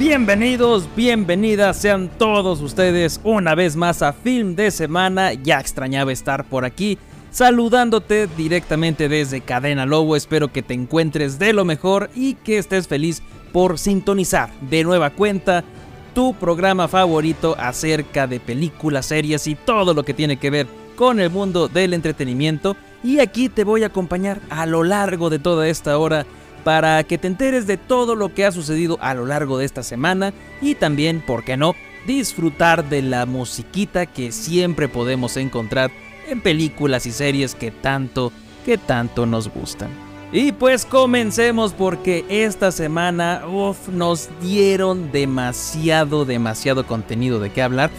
Bienvenidos, bienvenidas sean todos ustedes una vez más a Film de Semana. Ya extrañaba estar por aquí saludándote directamente desde Cadena Lobo. Espero que te encuentres de lo mejor y que estés feliz por sintonizar de nueva cuenta tu programa favorito acerca de películas, series y todo lo que tiene que ver con el mundo del entretenimiento. Y aquí te voy a acompañar a lo largo de toda esta hora para que te enteres de todo lo que ha sucedido a lo largo de esta semana y también, ¿por qué no?, disfrutar de la musiquita que siempre podemos encontrar en películas y series que tanto, que tanto nos gustan. Y pues comencemos porque esta semana nos dieron demasiado, demasiado contenido de qué hablar.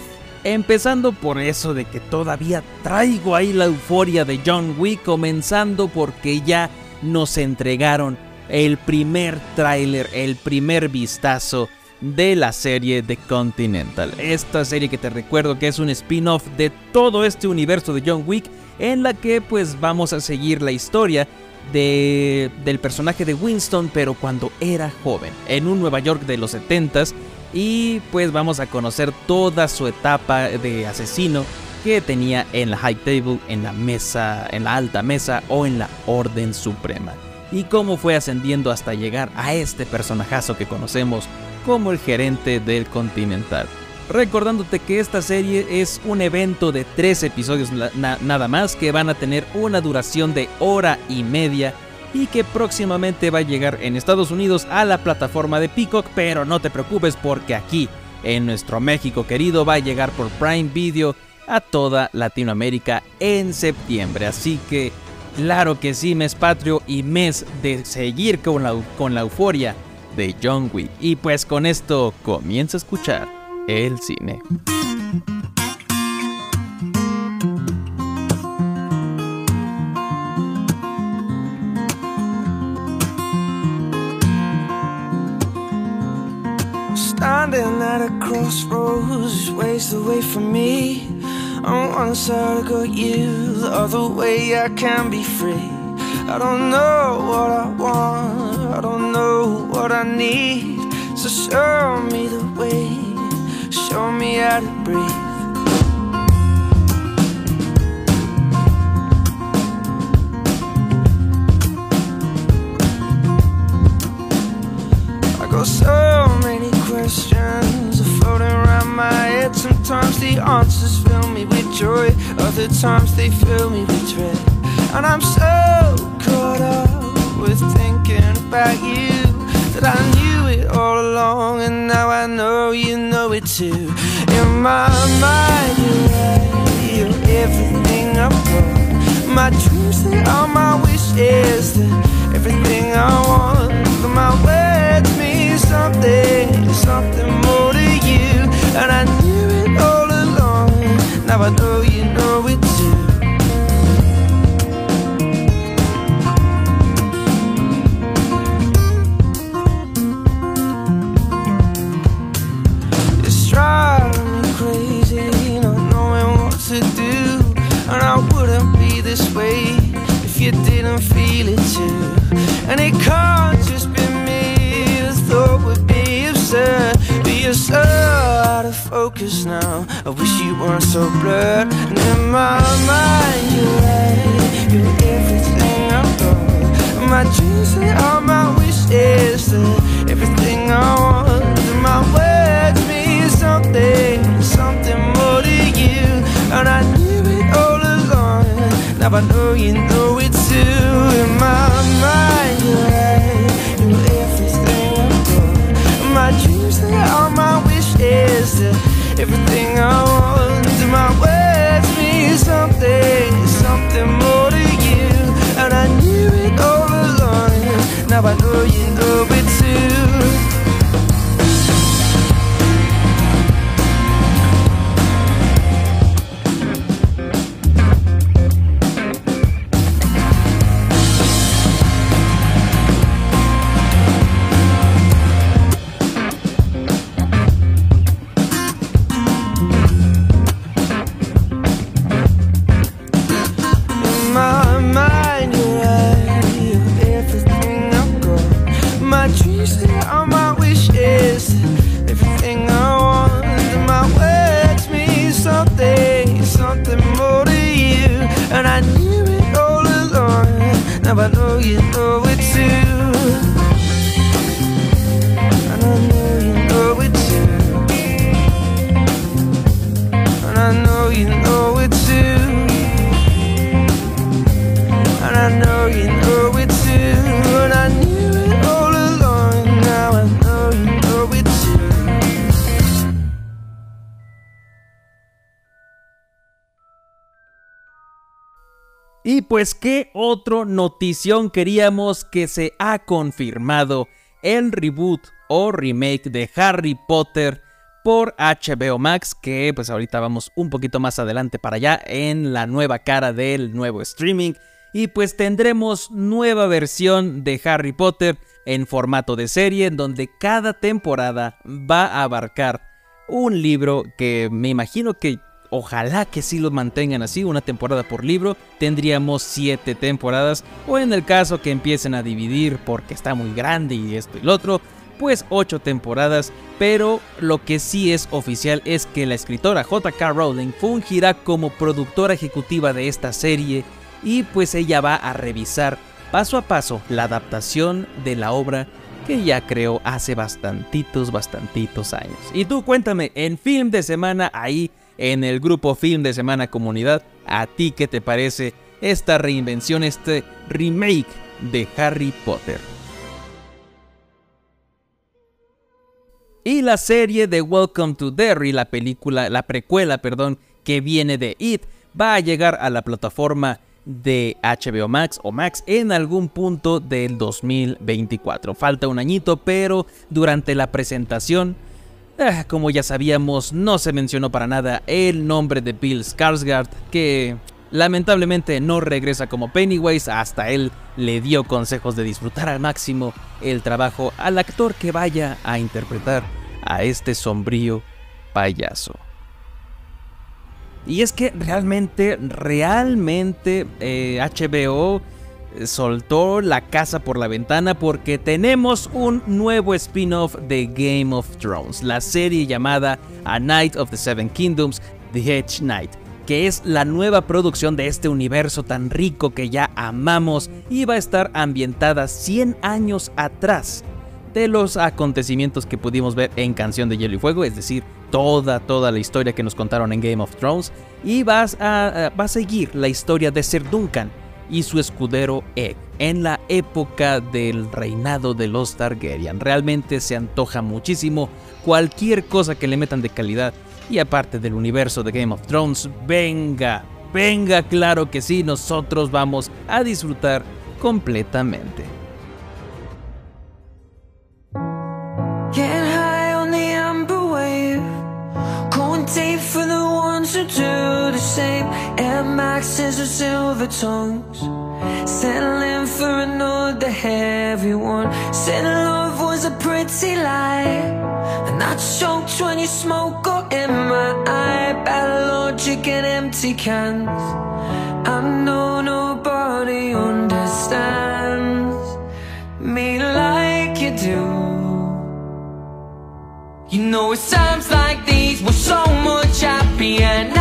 Empezando por eso de que todavía traigo ahí la euforia de John Wick, comenzando porque ya nos entregaron el primer tráiler, el primer vistazo de la serie The Continental. Esta serie que te recuerdo que es un spin-off de todo este universo de John Wick en la que pues vamos a seguir la historia de, del personaje de Winston pero cuando era joven, en un Nueva York de los 70s y pues vamos a conocer toda su etapa de asesino que tenía en la High Table, en la mesa, en la alta mesa o en la Orden Suprema. Y cómo fue ascendiendo hasta llegar a este personajazo que conocemos como el gerente del Continental. Recordándote que esta serie es un evento de tres episodios nada más que van a tener una duración de hora y media y que próximamente va a llegar en Estados Unidos a la plataforma de Peacock, pero no te preocupes porque aquí, en nuestro México querido, va a llegar por Prime Video a toda Latinoamérica en septiembre. Así que, claro que sí, mes patrio y mes de seguir con la, con la euforia de John Wick. Y pues con esto comienza a escuchar el cine. Standing at a crossroads, ways me. On one side I got you, the other way I can be free. I don't know what I want, I don't know what I need. So show me the way, show me how to breathe. Sometimes the answers fill me with joy, other times they fill me with dread. And I'm so caught up with thinking about you that I knew it all along, and now I know you know it too. In my mind, you're everything I want. My dreams, they are my wishes, everything I want. But my words mean something you. It's driving me crazy, not knowing what to do. And I wouldn't be this way if you didn't feel it too. And it can't So out of focus now. I wish you weren't so blurred. And in my mind, you're right, you're everything I've got. My dreams, they are my wishes, they're everything I want. And my words mean something, something more to you. And I knew it all along. Now I know you know it too. In my mind, Are my wishes, everything I want. And my words mean something, something more to you. And I knew it all along. Now I know you know it too. Pues qué otro notición queríamos que se ha confirmado el reboot o remake de Harry Potter por HBO Max, que pues ahorita vamos un poquito más adelante para allá en la nueva cara del nuevo streaming. Y pues tendremos nueva versión de Harry Potter en formato de serie, en donde cada temporada va a abarcar un libro que me imagino que ojalá que sí lo mantengan así, una temporada por libro, tendríamos siete temporadas, o en el caso que empiecen a dividir porque está muy grande y esto y lo otro, pues ocho temporadas, pero lo que sí es oficial es que la escritora JK Rowling fungirá como productora ejecutiva de esta serie y pues ella va a revisar paso a paso la adaptación de la obra que ya creó hace bastantitos, bastantitos años. Y tú cuéntame, en Film de Semana, ahí en el grupo Film de Semana Comunidad, ¿a ti qué te parece esta reinvención, este remake de Harry Potter? Y la serie de Welcome to Derry, la película, la precuela, perdón, que viene de It, va a llegar a la plataforma de HBO Max o Max en algún punto del 2024. Falta un añito, pero durante la presentación, ah, como ya sabíamos, no se mencionó para nada el nombre de Bill Skarsgård, que lamentablemente no regresa como Pennywise, hasta él le dio consejos de disfrutar al máximo el trabajo al actor que vaya a interpretar a este sombrío payaso. Y es que realmente, realmente eh, HBO soltó la casa por la ventana porque tenemos un nuevo spin-off de Game of Thrones, la serie llamada A Night of the Seven Kingdoms, The Hedge Knight, que es la nueva producción de este universo tan rico que ya amamos y va a estar ambientada 100 años atrás. De los acontecimientos que pudimos ver en Canción de Hielo y Fuego, es decir, toda, toda la historia que nos contaron en Game of Thrones, y vas a, a- va a seguir la historia de Ser Duncan y su escudero Egg en la época del reinado de los Targaryen. Realmente se antoja muchísimo cualquier cosa que le metan de calidad, y aparte del universo de Game of Thrones, venga, venga, claro que sí, nosotros vamos a disfrutar completamente. Maxes or silver tongues. Settling for another heavy one. Said love was a pretty lie. And I choked when your smoke got in my eye. Bad logic and empty cans. I know nobody understands me like you do. You know it's times like these we're so much happier. Nights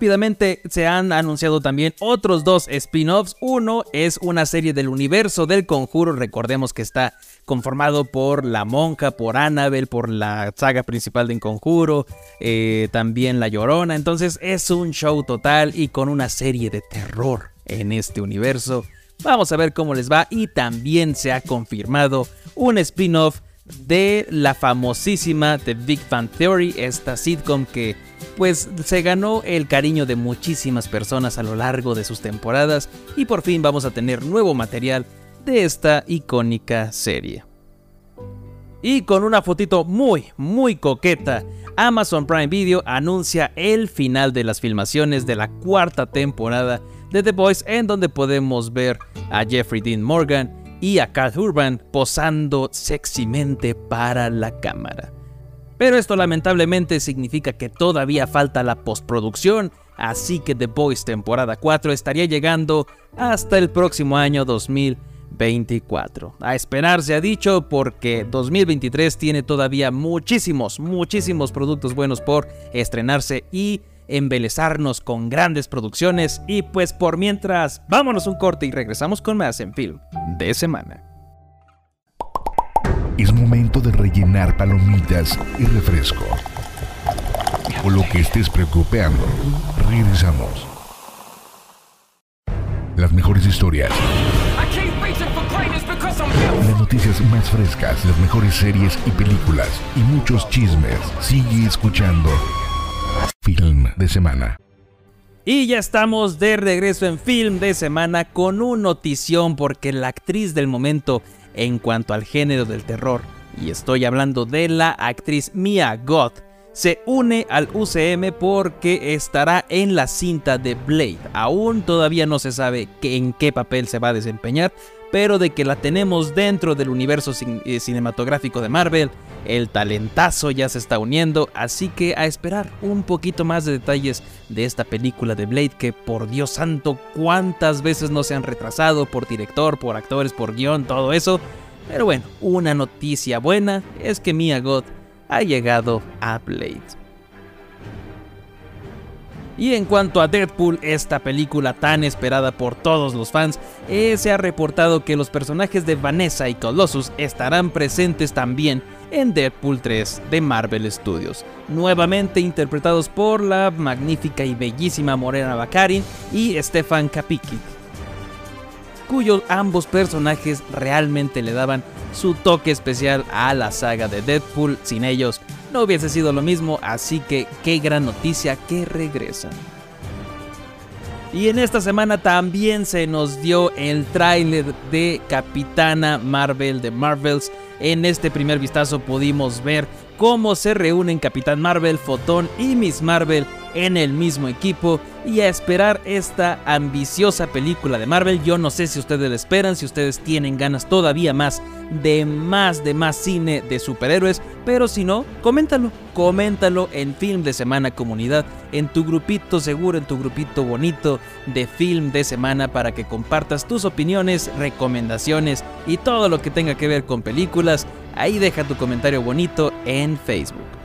rápidamente se han anunciado también otros dos spin-offs. Uno es una serie del universo del conjuro. Recordemos que está conformado por la monja, por Annabelle, por la saga principal de Conjuro, eh, también la Llorona. Entonces es un show total y con una serie de terror en este universo. Vamos a ver cómo les va. Y también se ha confirmado un spin-off de la famosísima The Big Fan Theory, esta sitcom que pues se ganó el cariño de muchísimas personas a lo largo de sus temporadas y por fin vamos a tener nuevo material de esta icónica serie. Y con una fotito muy, muy coqueta, Amazon Prime Video anuncia el final de las filmaciones de la cuarta temporada de The Boys en donde podemos ver a Jeffrey Dean Morgan y a Carl Urban posando sexymente para la cámara. Pero esto lamentablemente significa que todavía falta la postproducción, así que The Boys temporada 4 estaría llegando hasta el próximo año 2024. A esperar se ha dicho porque 2023 tiene todavía muchísimos, muchísimos productos buenos por estrenarse y embelezarnos con grandes producciones y pues por mientras vámonos un corte y regresamos con más en film de semana. Es momento de rellenar palomitas y refresco. O lo que estés preocupando. Regresamos. Las mejores historias, las noticias más frescas, las mejores series y películas y muchos chismes. Sigue escuchando Film de Semana. Y ya estamos de regreso en film de semana con un notición porque la actriz del momento en cuanto al género del terror, y estoy hablando de la actriz Mia Goth, se une al UCM porque estará en la cinta de Blade. Aún todavía no se sabe en qué papel se va a desempeñar, pero de que la tenemos dentro del universo eh, cinematográfico de Marvel, el talentazo ya se está uniendo, así que a esperar un poquito más de detalles de esta película de Blade que por Dios santo cuántas veces no se han retrasado por director, por actores, por guion, todo eso. Pero bueno, una noticia buena es que Mia Goth ha llegado a Blade. Y en cuanto a Deadpool, esta película tan esperada por todos los fans, eh, se ha reportado que los personajes de Vanessa y Colossus estarán presentes también en Deadpool 3 de Marvel Studios, nuevamente interpretados por la magnífica y bellísima Morena Baccarin y Stefan Kapicki, cuyos ambos personajes realmente le daban su toque especial a la saga de Deadpool. Sin ellos no hubiese sido lo mismo, así que qué gran noticia que regresan. Y en esta semana también se nos dio el tráiler de Capitana Marvel de Marvels. En este primer vistazo pudimos ver cómo se reúnen Capitán Marvel, Fotón y Miss Marvel en el mismo equipo y a esperar esta ambiciosa película de Marvel. Yo no sé si ustedes la esperan, si ustedes tienen ganas todavía más de más de más cine de superhéroes, pero si no, coméntalo, coméntalo en Film de Semana Comunidad, en tu grupito seguro, en tu grupito bonito de Film de Semana para que compartas tus opiniones, recomendaciones y todo lo que tenga que ver con películas. Ahí deja tu comentario bonito en Facebook.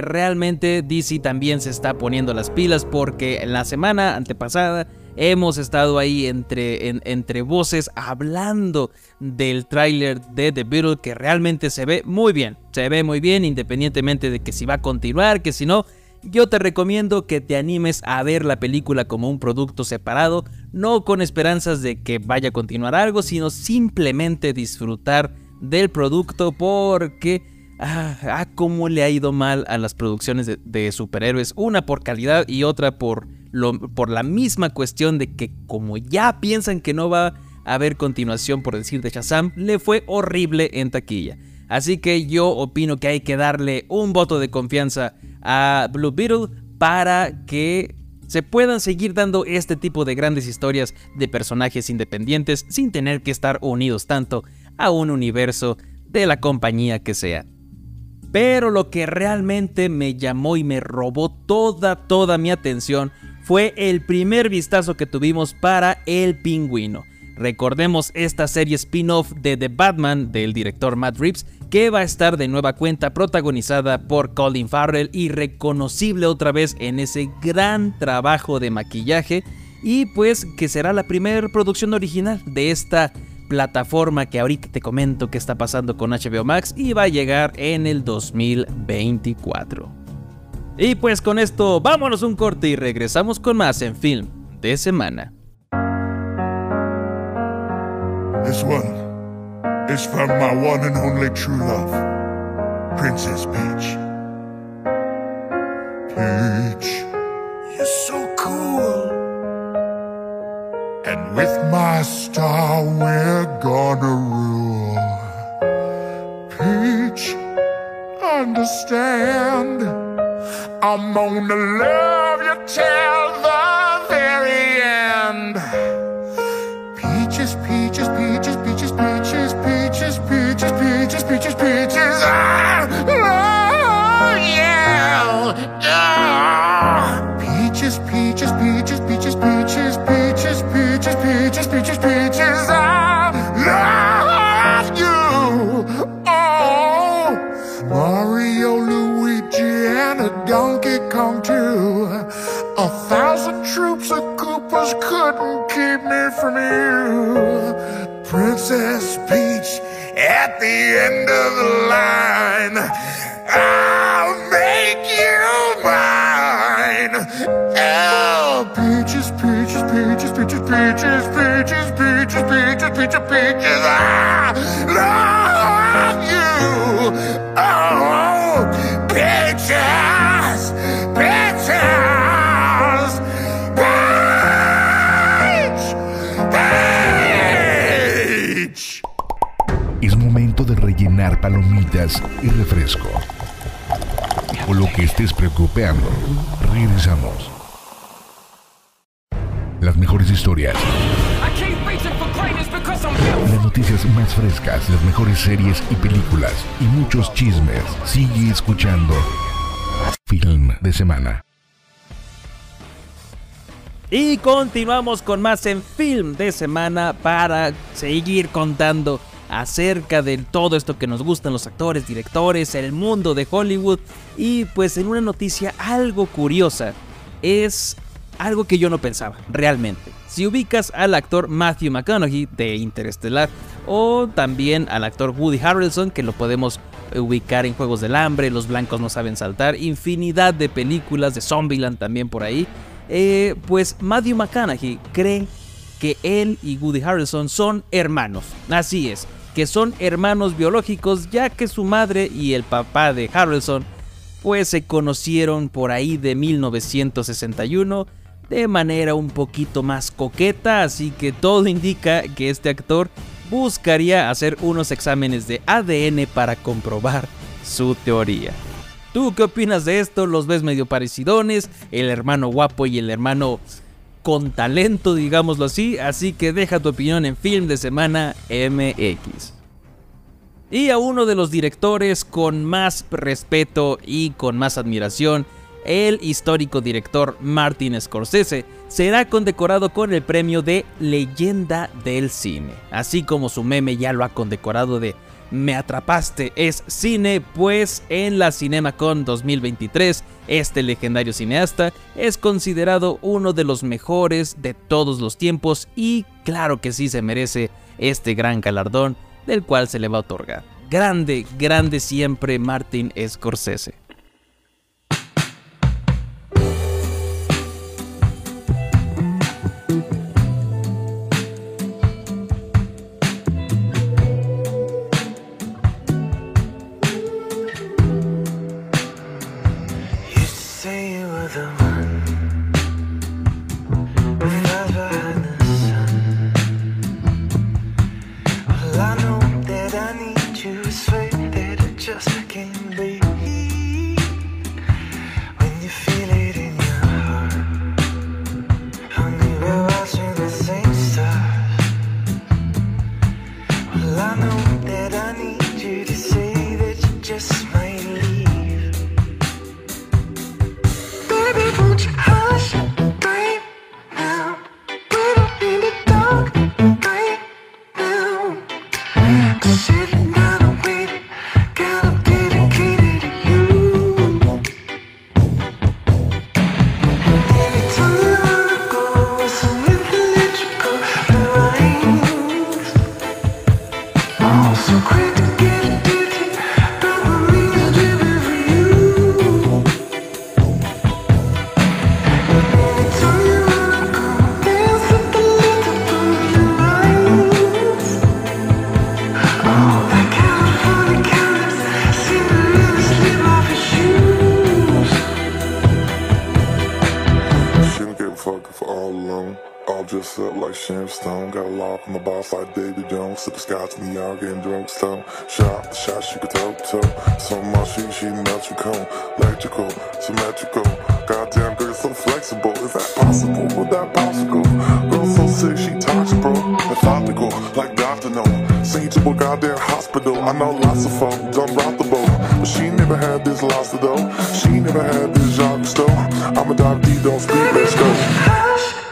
Realmente DC también se está poniendo las pilas porque en la semana antepasada hemos estado ahí entre, entre voces hablando del tráiler de The Beatles que realmente se ve muy bien. Se ve muy bien independientemente de que si va a continuar, que si no. Yo te recomiendo que te animes a ver la película como un producto separado, no con esperanzas de que vaya a continuar algo, sino simplemente disfrutar del producto porque Ah, ah, cómo le ha ido mal a las producciones de, superhéroes. Una por calidad y otra por, la misma cuestión de que como ya piensan que no va a haber continuación por decir de Shazam, le fue horrible en taquilla. Así que yo opino que hay que darle un voto de confianza a Blue Beetle para que se puedan seguir dando este tipo de grandes historias de personajes independientes sin tener que estar unidos tanto a un universo de la compañía que sea. Pero lo que realmente me llamó y me robó toda, toda mi atención fue el primer vistazo que tuvimos para El Pingüino. Recordemos esta serie spin-off de The Batman del director Matt Reeves, que va a estar de nueva cuenta protagonizada por Colin Farrell y reconocible otra vez en ese gran trabajo de maquillaje, y pues que será la primera producción original de esta plataforma que ahorita te comento que está pasando con HBO Max y va a llegar en el 2024. Y pues con esto vámonos un corte y regresamos con más en film de semana. This one is from my one and only true love, Princess Peach. Peach, you're so cool. And with my star, we're gonna estés preocupando. Regresamos. Las mejores historias, las noticias más frescas, las mejores series y películas y muchos chismes. Sigue escuchando Film de Semana. Y continuamos con más en film de semana para seguir contando acerca de todo esto que nos gustan los actores, directores, el mundo de Hollywood. Y pues en una noticia algo curiosa, es algo que yo no pensaba, realmente. Si ubicas al actor Matthew McConaughey de Interestelar o también al actor Woody Harrelson, que lo podemos ubicar en Juegos del Hambre, Los Blancos no saben saltar, infinidad de películas de Zombieland también por ahí, eh, pues Matthew McConaughey cree que él y Woody Harrelson son hermanos. Así es, que son hermanos biológicos ya que su madre y el papá de Harrelson pues se conocieron por ahí de 1961 de manera un poquito más coqueta, así que todo indica que este actor buscaría hacer unos exámenes de ADN para comprobar su teoría. ¿Tú qué opinas de esto? ¿Los ves medio parecidones? El hermano guapo y el hermano con talento, digámoslo así. Así que deja tu opinión en Film de Semana MX. Y a uno de los directores con más respeto y con más admiración, el histórico director Martin Scorsese, será condecorado con el premio de Leyenda del Cine. Así como su meme ya lo ha condecorado de me Atrapaste es cine, pues en la CinemaCon 2023 este legendario cineasta es considerado uno de los mejores de todos los tiempos y claro que sí se merece este gran galardón del cual se le va a otorgar. Grande, grande siempre Martin Scorsese. Hospital. I know lots of folk don't rock the boat, but she never had this lobster though. She never had this job though. I'm a dive D, don't speak, let's go.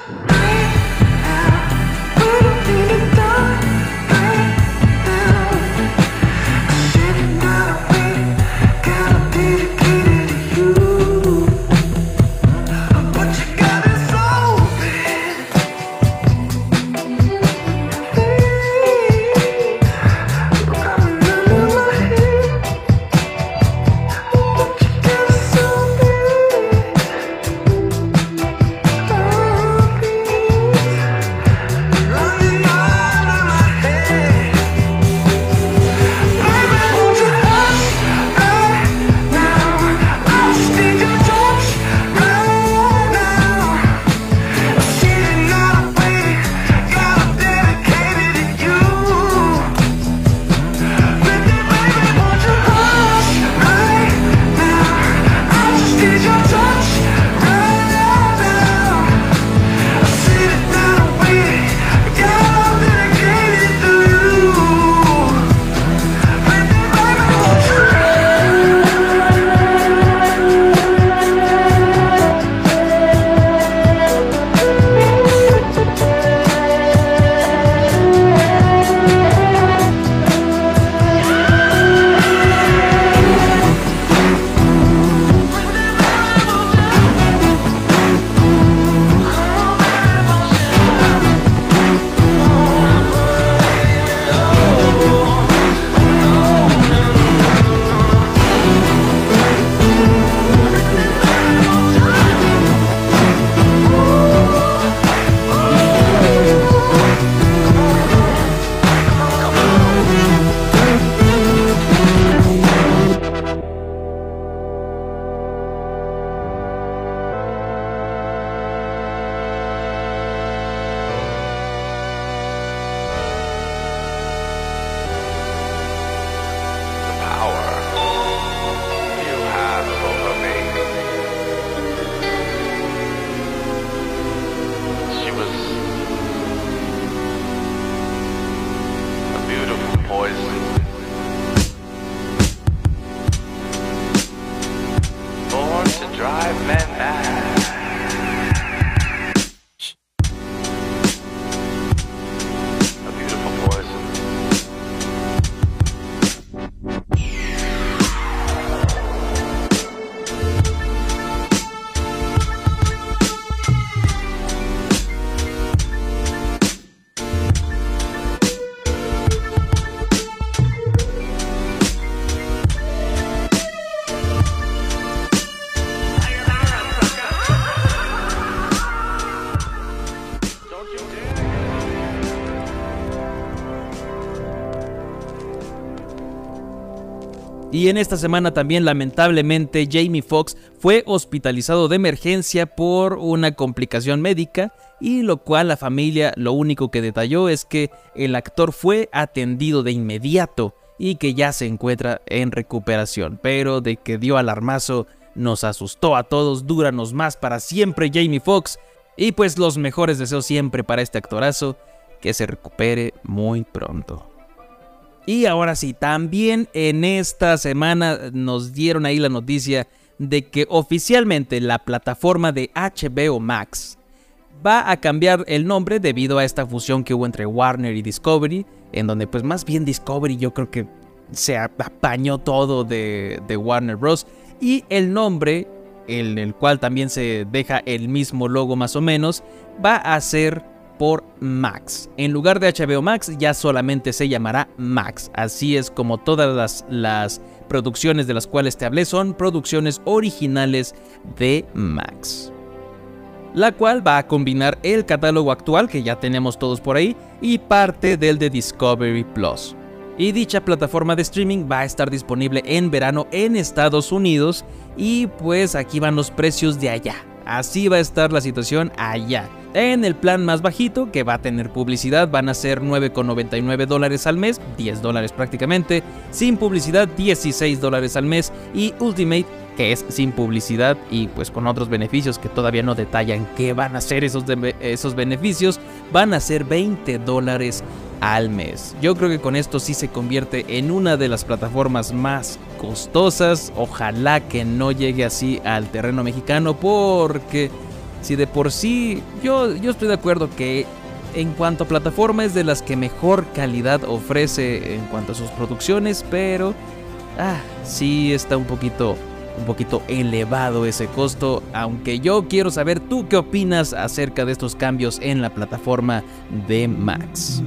Y en esta semana también lamentablemente Jamie Foxx fue hospitalizado de emergencia por una complicación médica y lo cual la familia lo único que detalló es que el actor fue atendido de inmediato y que ya se encuentra en recuperación, pero de que dio alarmazo nos asustó a todos, dúranos más para siempre Jamie Foxx y pues los mejores deseos siempre para este actorazo, que se recupere muy pronto. Y ahora sí, también en esta semana nos dieron ahí la noticia de que oficialmente la plataforma de HBO Max va a cambiar el nombre debido a esta fusión que hubo entre Warner y Discovery, en donde pues más bien Discovery yo creo que se apañó todo de, Warner Bros. Y el nombre, en el cual también se deja el mismo logo más o menos, va a ser por Max. En lugar de HBO Max ya solamente se llamará Max. Así es como todas las, las producciones de las cuales te hablé son producciones originales de Max. La cual va a combinar el catálogo actual que ya tenemos todos por ahí y parte del de Discovery Plus. Y dicha plataforma de streaming va a estar disponible en verano en Estados Unidos y pues aquí van los precios de allá. Así va a estar la situación allá. En el plan más bajito, que va a tener publicidad, van a ser 9,99 dólares al mes, 10 dólares prácticamente. Sin publicidad, 16 dólares al mes. Y Ultimate, que es sin publicidad y pues con otros beneficios que todavía no detallan qué van a ser esos, esos beneficios, van a ser 20 dólares al mes. Yo creo que con esto sí se convierte en una de las plataformas más costosas. Ojalá que no llegue así al terreno mexicano porque si de por sí, yo, yo estoy de acuerdo que en cuanto a plataforma es de las que mejor calidad ofrece en cuanto a sus producciones, pero ah, sí está un poquito un poquito elevado ese costo, aunque yo quiero saber tú qué opinas acerca de estos cambios en la plataforma de Max.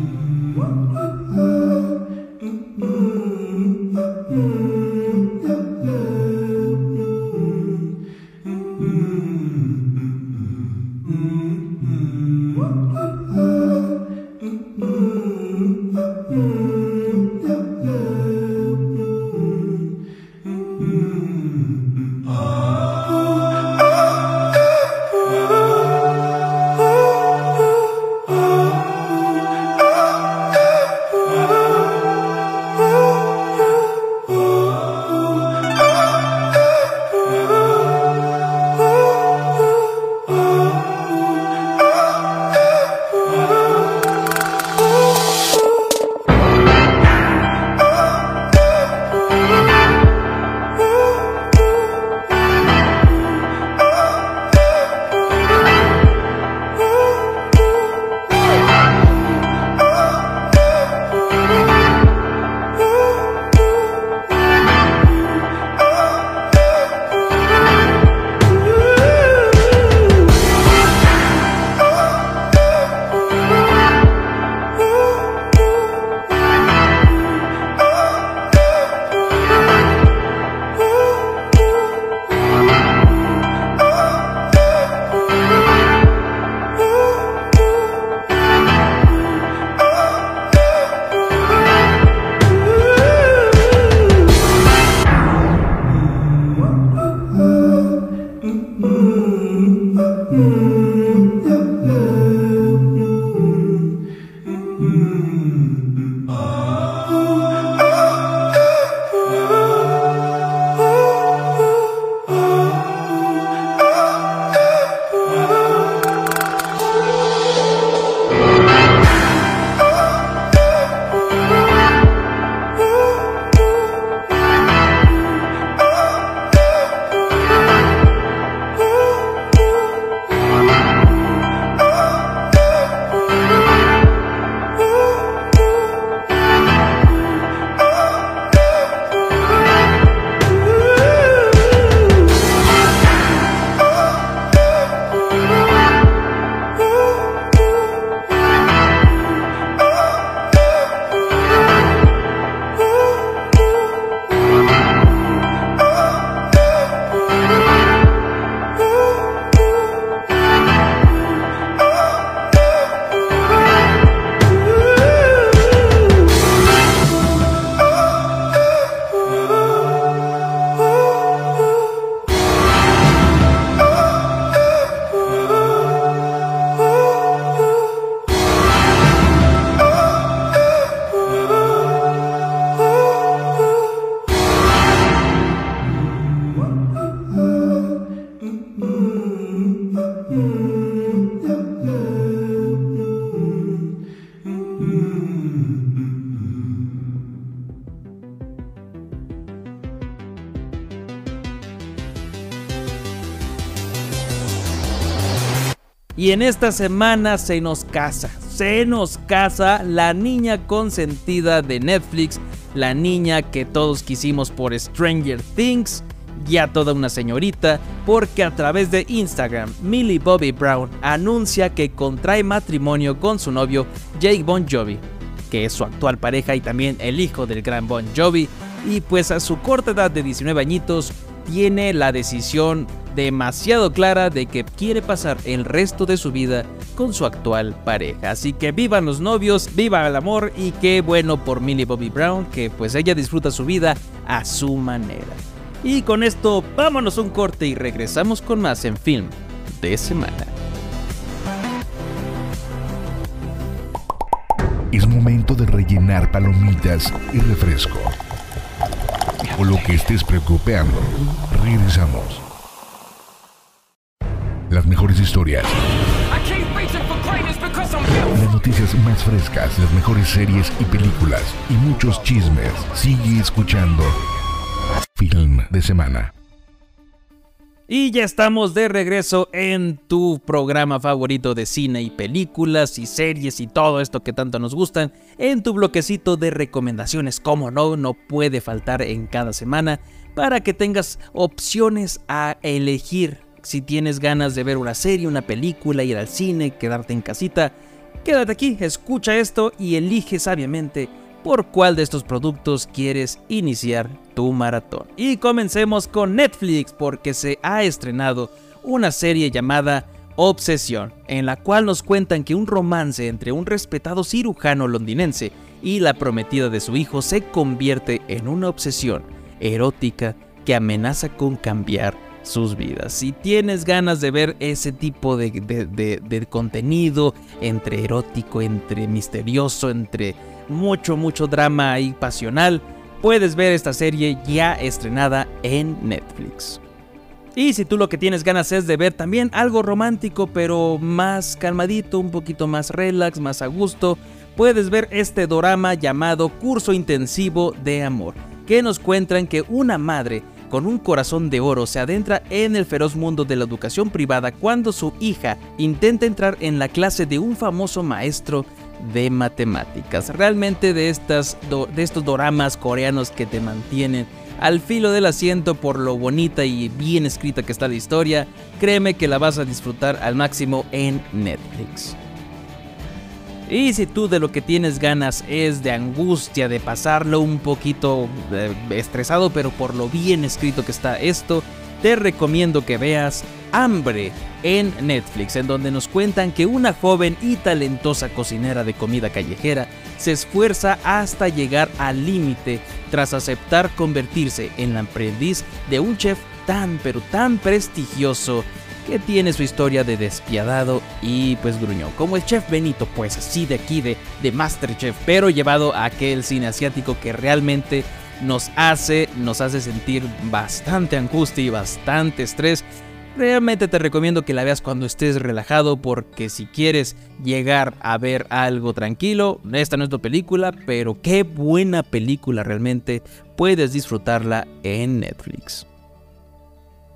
Y en esta semana se nos casa, se nos casa la niña consentida de Netflix, la niña que todos quisimos por Stranger Things, ya toda una señorita, porque a través de Instagram, Millie Bobby Brown anuncia que contrae matrimonio con su novio Jake Bon Jovi, que es su actual pareja y también el hijo del gran Bon Jovi, y pues a su corta edad de 19 añitos tiene la decisión demasiado clara de que quiere pasar el resto de su vida con su actual pareja. Así que vivan los novios, viva el amor y qué bueno por Millie Bobby Brown que pues ella disfruta su vida a su manera. Y con esto vámonos un corte y regresamos con más en film de semana. Es momento de rellenar palomitas y refresco. O lo que estés preocupando. Regresamos. Las mejores historias, las noticias más frescas, las mejores series y películas y muchos chismes. Sigue escuchando Film de Semana. Y ya estamos de regreso en tu programa favorito de cine y películas y series y todo esto que tanto nos gustan, en tu bloquecito de recomendaciones, como no, no puede faltar en cada semana, para que tengas opciones a elegir si tienes ganas de ver una serie, una película, ir al cine, quedarte en casita. Quédate aquí, escucha esto y elige sabiamente por cuál de estos productos quieres iniciar tu maratón. Y comencemos con Netflix porque se ha estrenado una serie llamada Obsesión, en la cual nos cuentan que un romance entre un respetado cirujano londinense y la prometida de su hijo se convierte en una obsesión erótica que amenaza con cambiar sus vidas. Si tienes ganas de ver ese tipo de, de- contenido entre erótico, entre misterioso, entre mucho, mucho drama y pasional, puedes ver esta serie ya estrenada en Netflix. Y si tú lo que tienes ganas es de ver también algo romántico, pero más calmadito, un poquito más relax, más a gusto, puedes ver este dorama llamado Curso Intensivo de Amor, que nos cuentan que una madre con un corazón de oro se adentra en el feroz mundo de la educación privada cuando su hija intenta entrar en la clase de un famoso maestro de matemáticas. Realmente de, estas, de estos doramas coreanos que te mantienen al filo del asiento por lo bonita y bien escrita que está la historia, créeme que la vas a disfrutar al máximo en Netflix. Y si tú de lo que tienes ganas es de angustia, de pasarlo un poquito eh, estresado, pero por lo bien escrito que está esto, te recomiendo que veas Hambre en Netflix, en donde nos cuentan que una joven y talentosa cocinera de comida callejera se esfuerza hasta llegar al límite tras aceptar convertirse en la aprendiz de un chef tan pero tan prestigioso que tiene su historia de despiadado y pues gruñón, como el chef Benito, pues así de aquí de, de Masterchef, pero llevado a aquel cine asiático que realmente nos hace, nos hace sentir bastante angustia y bastante estrés. Realmente te recomiendo que la veas cuando estés relajado porque si quieres llegar a ver algo tranquilo, esta no es tu película, pero qué buena película realmente, puedes disfrutarla en Netflix.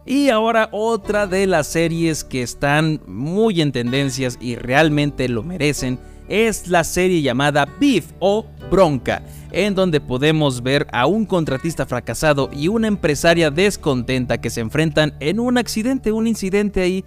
Y ahora otra de las series que están muy en tendencias y realmente lo merecen es la serie llamada Beef o Bronca, en donde podemos ver a un contratista fracasado y una empresaria descontenta que se enfrentan en un accidente, un incidente ahí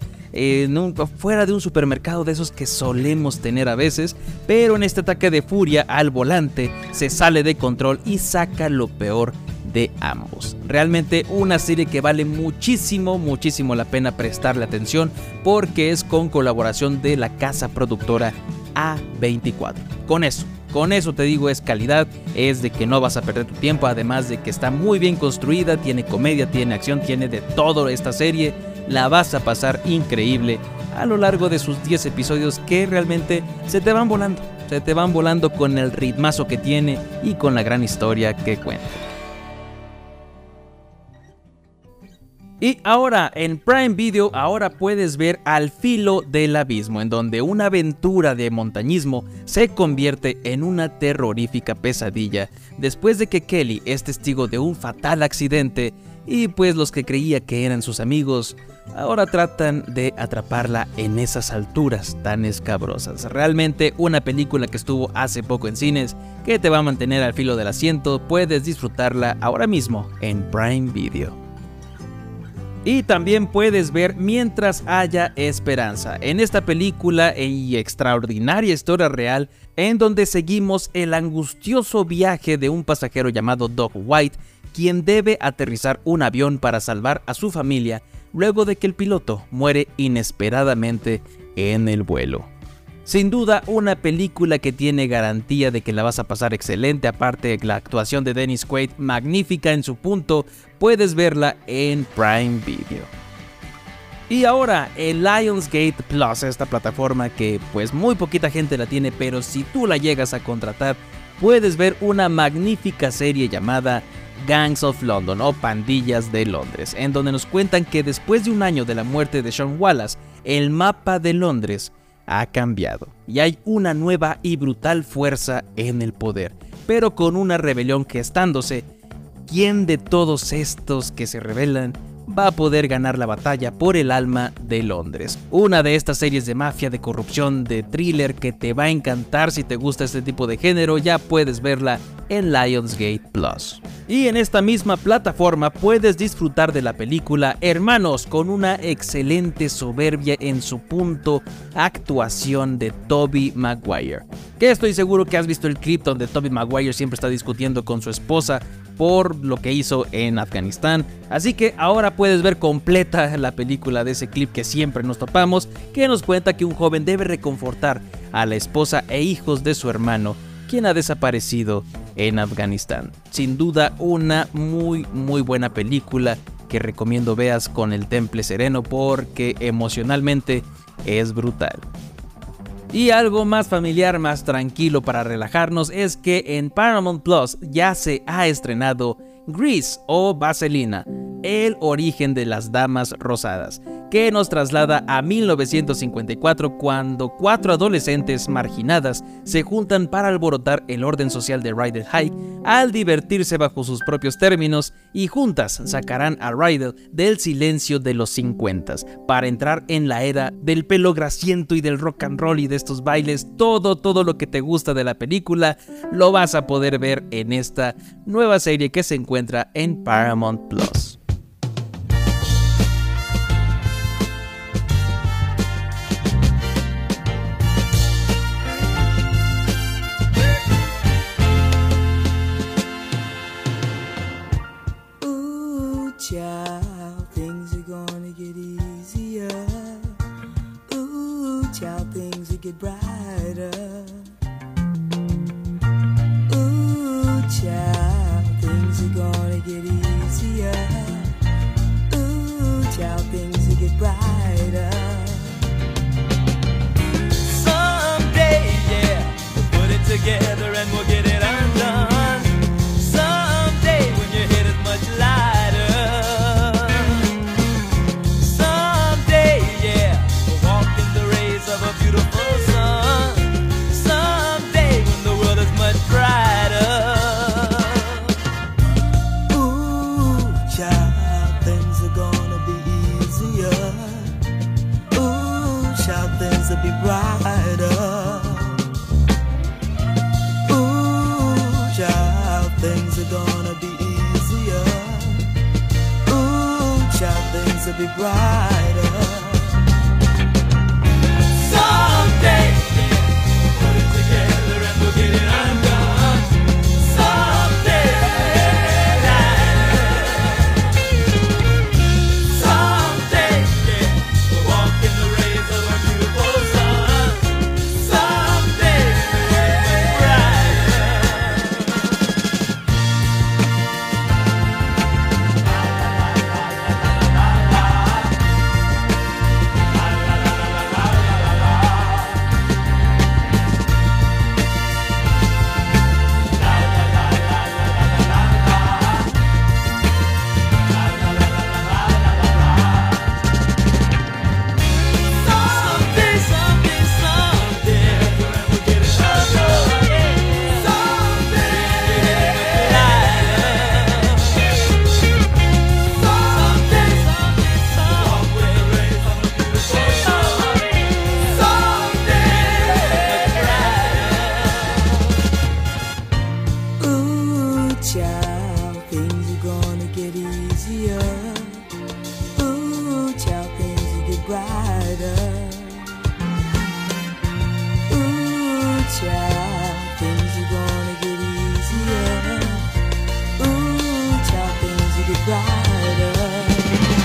fuera de un supermercado de esos que solemos tener a veces, pero en este ataque de furia al volante se sale de control y saca lo peor de ambos. Realmente una serie que vale muchísimo, muchísimo la pena prestarle atención porque es con colaboración de la casa productora A24. Con eso, con eso te digo es calidad, es de que no vas a perder tu tiempo, además de que está muy bien construida, tiene comedia, tiene acción, tiene de todo esta serie, la vas a pasar increíble a lo largo de sus 10 episodios que realmente se te van volando, se te van volando con el ritmazo que tiene y con la gran historia que cuenta. Y ahora en Prime Video ahora puedes ver Al filo del abismo, en donde una aventura de montañismo se convierte en una terrorífica pesadilla después de que Kelly es testigo de un fatal accidente y pues los que creía que eran sus amigos ahora tratan de atraparla en esas alturas tan escabrosas. Realmente una película que estuvo hace poco en cines, que te va a mantener al filo del asiento, puedes disfrutarla ahora mismo en Prime Video. Y también puedes ver Mientras haya esperanza, en esta película y extraordinaria historia real, en donde seguimos el angustioso viaje de un pasajero llamado Doc White, quien debe aterrizar un avión para salvar a su familia luego de que el piloto muere inesperadamente en el vuelo. Sin duda, una película que tiene garantía de que la vas a pasar excelente, aparte la actuación de Dennis Quaid magnífica en su punto, puedes verla en Prime Video. Y ahora, el Lionsgate Plus, esta plataforma que pues muy poquita gente la tiene, pero si tú la llegas a contratar, puedes ver una magnífica serie llamada Gangs of London o Pandillas de Londres, en donde nos cuentan que después de un año de la muerte de Sean Wallace, el mapa de Londres ha cambiado. Y hay una nueva y brutal fuerza en el poder, pero con una rebelión que estándose, ¿quién de todos estos que se rebelan va a poder ganar la batalla por el alma de Londres. Una de estas series de mafia, de corrupción, de thriller que te va a encantar si te gusta este tipo de género, ya puedes verla en Lionsgate Plus. Y en esta misma plataforma puedes disfrutar de la película Hermanos con una excelente soberbia en su punto actuación de Toby Maguire. Que estoy seguro que has visto el clip donde Toby Maguire siempre está discutiendo con su esposa por lo que hizo en Afganistán. Así que ahora puedes ver completa la película de ese clip que siempre nos topamos, que nos cuenta que un joven debe reconfortar a la esposa e hijos de su hermano, quien ha desaparecido en Afganistán. Sin duda una muy muy buena película que recomiendo veas con el temple sereno porque emocionalmente es brutal. Y algo más familiar, más tranquilo para relajarnos es que en Paramount Plus ya se ha estrenado Grease o Vaselina, el origen de las damas rosadas, que nos traslada a 1954 cuando cuatro adolescentes marginadas se juntan para alborotar el orden social de Rydell High al divertirse bajo sus propios términos y juntas sacarán a Rydell del silencio de los 50 para entrar en la era del pelo grasiento y del rock and roll y de estos bailes, todo todo lo que te gusta de la película lo vas a poder ver en esta nueva serie que se encuentra en Paramount Plus. Be brighter. Ooh, child, things are gonna be easier. Ooh, child, things will be brighter. 我的。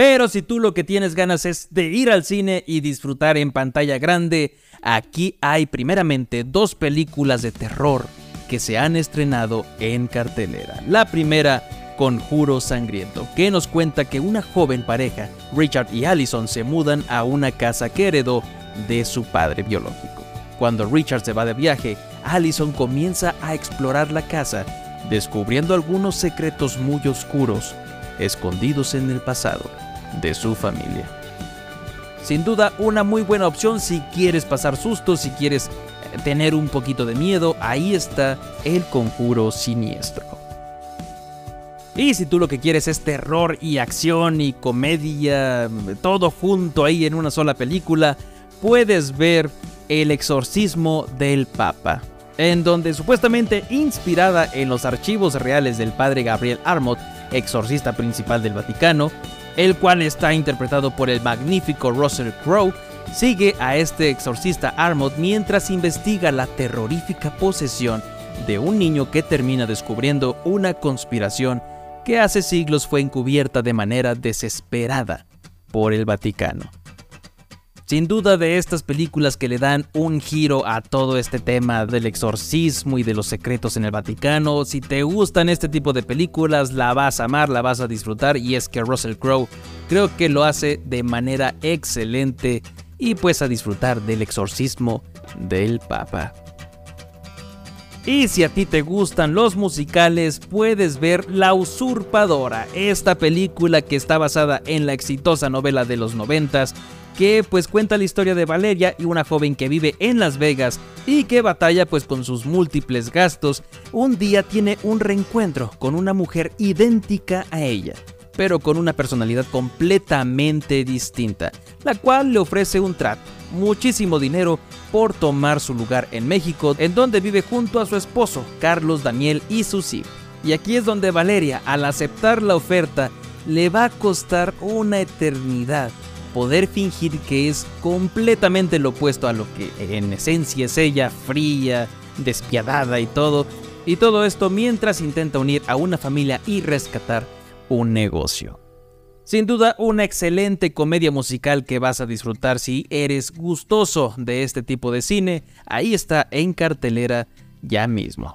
Pero si tú lo que tienes ganas es de ir al cine y disfrutar en pantalla grande, aquí hay primeramente dos películas de terror que se han estrenado en cartelera. La primera, Conjuro Sangriento, que nos cuenta que una joven pareja, Richard y Allison, se mudan a una casa que heredó de su padre biológico. Cuando Richard se va de viaje, Allison comienza a explorar la casa, descubriendo algunos secretos muy oscuros escondidos en el pasado de su familia. Sin duda, una muy buena opción si quieres pasar sustos, si quieres eh, tener un poquito de miedo, ahí está el conjuro siniestro. Y si tú lo que quieres es terror y acción y comedia, todo junto ahí en una sola película, puedes ver El exorcismo del Papa, en donde supuestamente inspirada en los archivos reales del padre Gabriel Armot, exorcista principal del Vaticano, el cual está interpretado por el magnífico Russell Crowe, sigue a este exorcista Armot mientras investiga la terrorífica posesión de un niño que termina descubriendo una conspiración que hace siglos fue encubierta de manera desesperada por el Vaticano. Sin duda de estas películas que le dan un giro a todo este tema del exorcismo y de los secretos en el Vaticano, si te gustan este tipo de películas, la vas a amar, la vas a disfrutar y es que Russell Crowe creo que lo hace de manera excelente y pues a disfrutar del exorcismo del Papa. Y si a ti te gustan los musicales, puedes ver La Usurpadora, esta película que está basada en la exitosa novela de los noventas que pues cuenta la historia de Valeria y una joven que vive en Las Vegas y que batalla pues con sus múltiples gastos, un día tiene un reencuentro con una mujer idéntica a ella, pero con una personalidad completamente distinta, la cual le ofrece un trato, muchísimo dinero por tomar su lugar en México, en donde vive junto a su esposo, Carlos Daniel y sus hijos. Y aquí es donde Valeria, al aceptar la oferta, le va a costar una eternidad poder fingir que es completamente lo opuesto a lo que en esencia es ella, fría, despiadada y todo. Y todo esto mientras intenta unir a una familia y rescatar un negocio. Sin duda, una excelente comedia musical que vas a disfrutar si eres gustoso de este tipo de cine. Ahí está en cartelera ya mismo.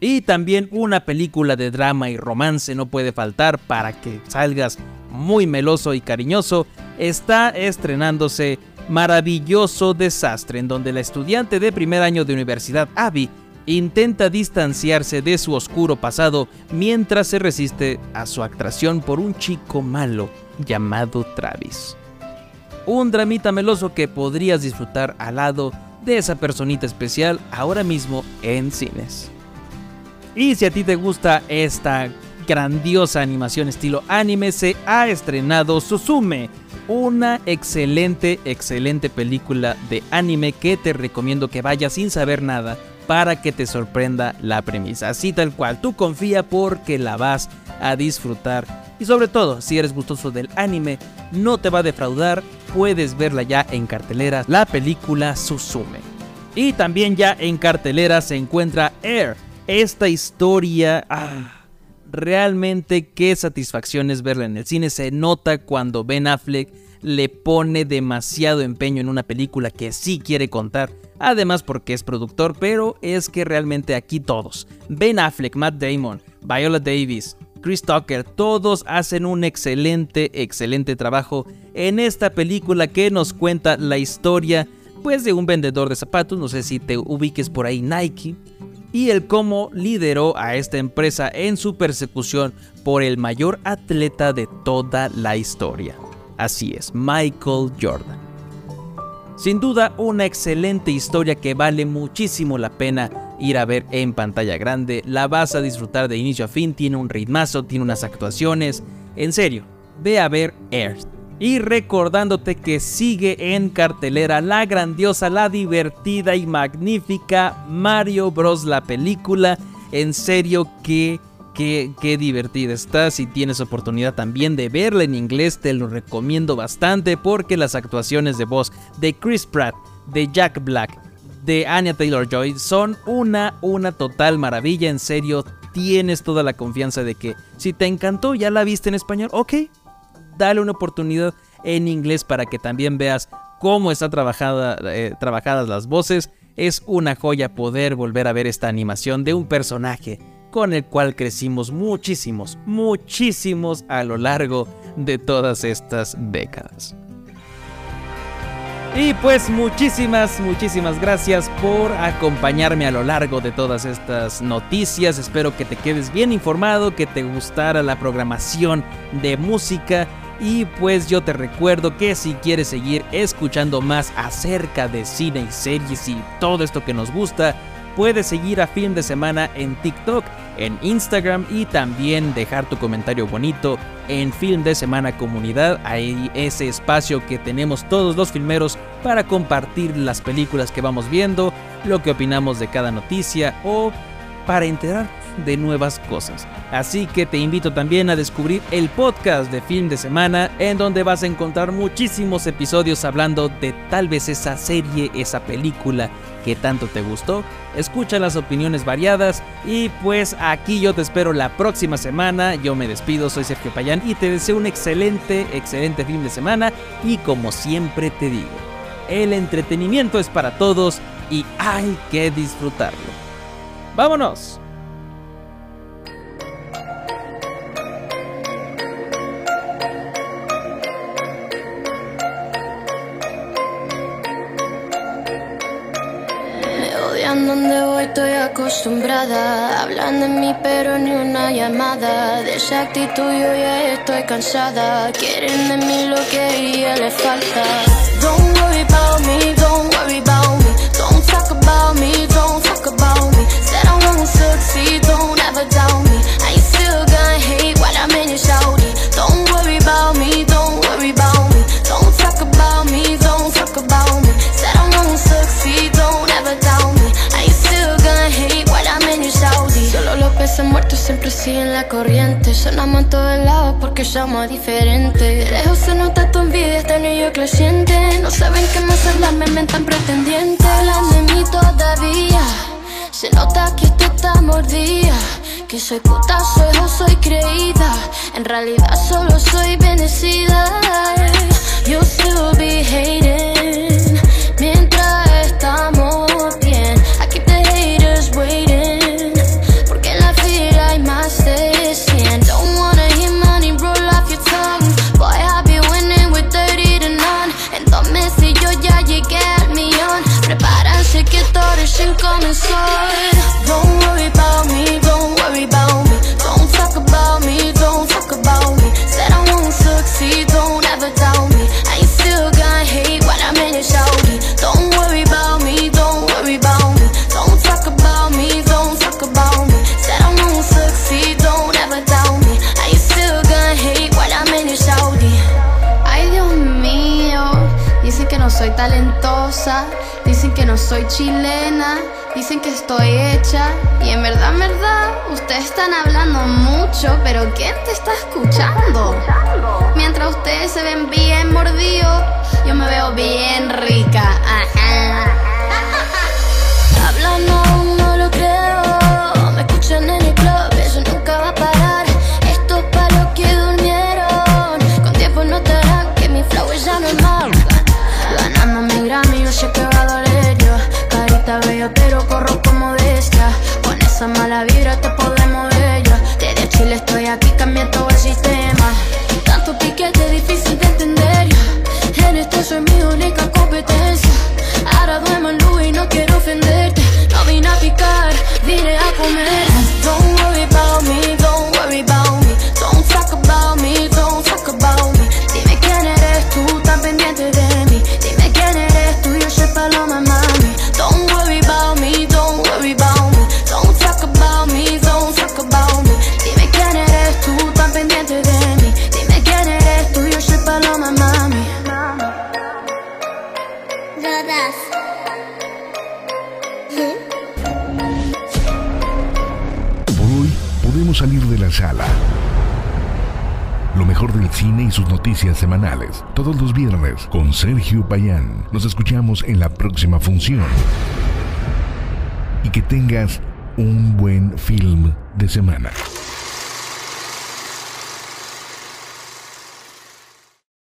Y también una película de drama y romance no puede faltar para que salgas muy meloso y cariñoso, está estrenándose Maravilloso Desastre, en donde la estudiante de primer año de universidad, Abby, intenta distanciarse de su oscuro pasado mientras se resiste a su atracción por un chico malo llamado Travis. Un dramita meloso que podrías disfrutar al lado de esa personita especial ahora mismo en cines. Y si a ti te gusta esta grandiosa animación estilo anime se ha estrenado Suzume, una excelente, excelente película de anime que te recomiendo que vayas sin saber nada para que te sorprenda la premisa. Así tal cual, tú confía porque la vas a disfrutar. Y sobre todo, si eres gustoso del anime, no te va a defraudar, puedes verla ya en cartelera, la película Suzume. Y también ya en cartelera se encuentra Air, esta historia... Ah, realmente qué satisfacción es verla en el cine. Se nota cuando Ben Affleck le pone demasiado empeño en una película que sí quiere contar. Además porque es productor, pero es que realmente aquí todos, Ben Affleck, Matt Damon, Viola Davis, Chris Tucker, todos hacen un excelente, excelente trabajo en esta película que nos cuenta la historia pues de un vendedor de zapatos, no sé si te ubiques por ahí Nike, y el cómo lideró a esta empresa en su persecución por el mayor atleta de toda la historia. Así es, Michael Jordan. Sin duda una excelente historia que vale muchísimo la pena ir a ver en pantalla grande, la vas a disfrutar de inicio a fin, tiene un ritmazo, tiene unas actuaciones, en serio, ve a ver Earth. Y recordándote que sigue en cartelera la grandiosa, la divertida y magnífica Mario Bros. la película. En serio, que Qué, qué, divertida está. Si tienes oportunidad también de verla en inglés, te lo recomiendo bastante porque las actuaciones de voz de Chris Pratt, de Jack Black, de Anya Taylor Joy son una, una total maravilla. En serio, tienes toda la confianza de que si te encantó, ya la viste en español, ok, dale una oportunidad en inglés para que también veas cómo están trabajada, eh, trabajadas las voces. Es una joya poder volver a ver esta animación de un personaje con el cual crecimos muchísimos, muchísimos a lo largo de todas estas décadas. Y pues muchísimas, muchísimas gracias por acompañarme a lo largo de todas estas noticias. Espero que te quedes bien informado, que te gustara la programación de música. Y pues yo te recuerdo que si quieres seguir escuchando más acerca de cine y series y todo esto que nos gusta, puedes seguir a Film de Semana en TikTok, en Instagram y también dejar tu comentario bonito en Film de Semana Comunidad. Hay ese espacio que tenemos todos los filmeros para compartir las películas que vamos viendo, lo que opinamos de cada noticia o para enterar de nuevas cosas. Así que te invito también a descubrir el podcast de Film de Semana, en donde vas a encontrar muchísimos episodios hablando de tal vez esa serie, esa película que tanto te gustó. Escucha las opiniones variadas y pues aquí yo te espero la próxima semana. Yo me despido, soy Sergio Payán y te deseo un excelente, excelente fin de semana y como siempre te digo, el entretenimiento es para todos y hay que disfrutarlo. ¡Vámonos! Me odian donde voy, estoy acostumbrada. Hablan de mí, pero ni una llamada. De esa actitud yo ya estoy cansada. Quieren de mí lo que a ella le falta. Don't worry about me, siempre siguen la corriente. Sonamos en todos lados porque somos diferentes. De lejos se nota tu envidia, este niño creciente. No saben qué más hablar, me mentan pretendientes. Hablan de mí todavía. Se nota que esto está mordida. Que soy puta, soy o soy creída. En realidad solo soy bendecida. You still be hating. side talentosa. Dicen que no soy chilena. Dicen que estoy hecha. Y en verdad, en verdad, ustedes están hablando mucho. Pero ¿quién te está escuchando? Mientras ustedes se ven bien mordidos, yo me veo bien rica. Ajá. Esa mala vibra te podemos ver yo. Desde Chile estoy aquí, cambié sus noticias semanales. Todos los viernes con Sergio Payán. Nos escuchamos en la próxima función. Y que tengas un buen film de semana.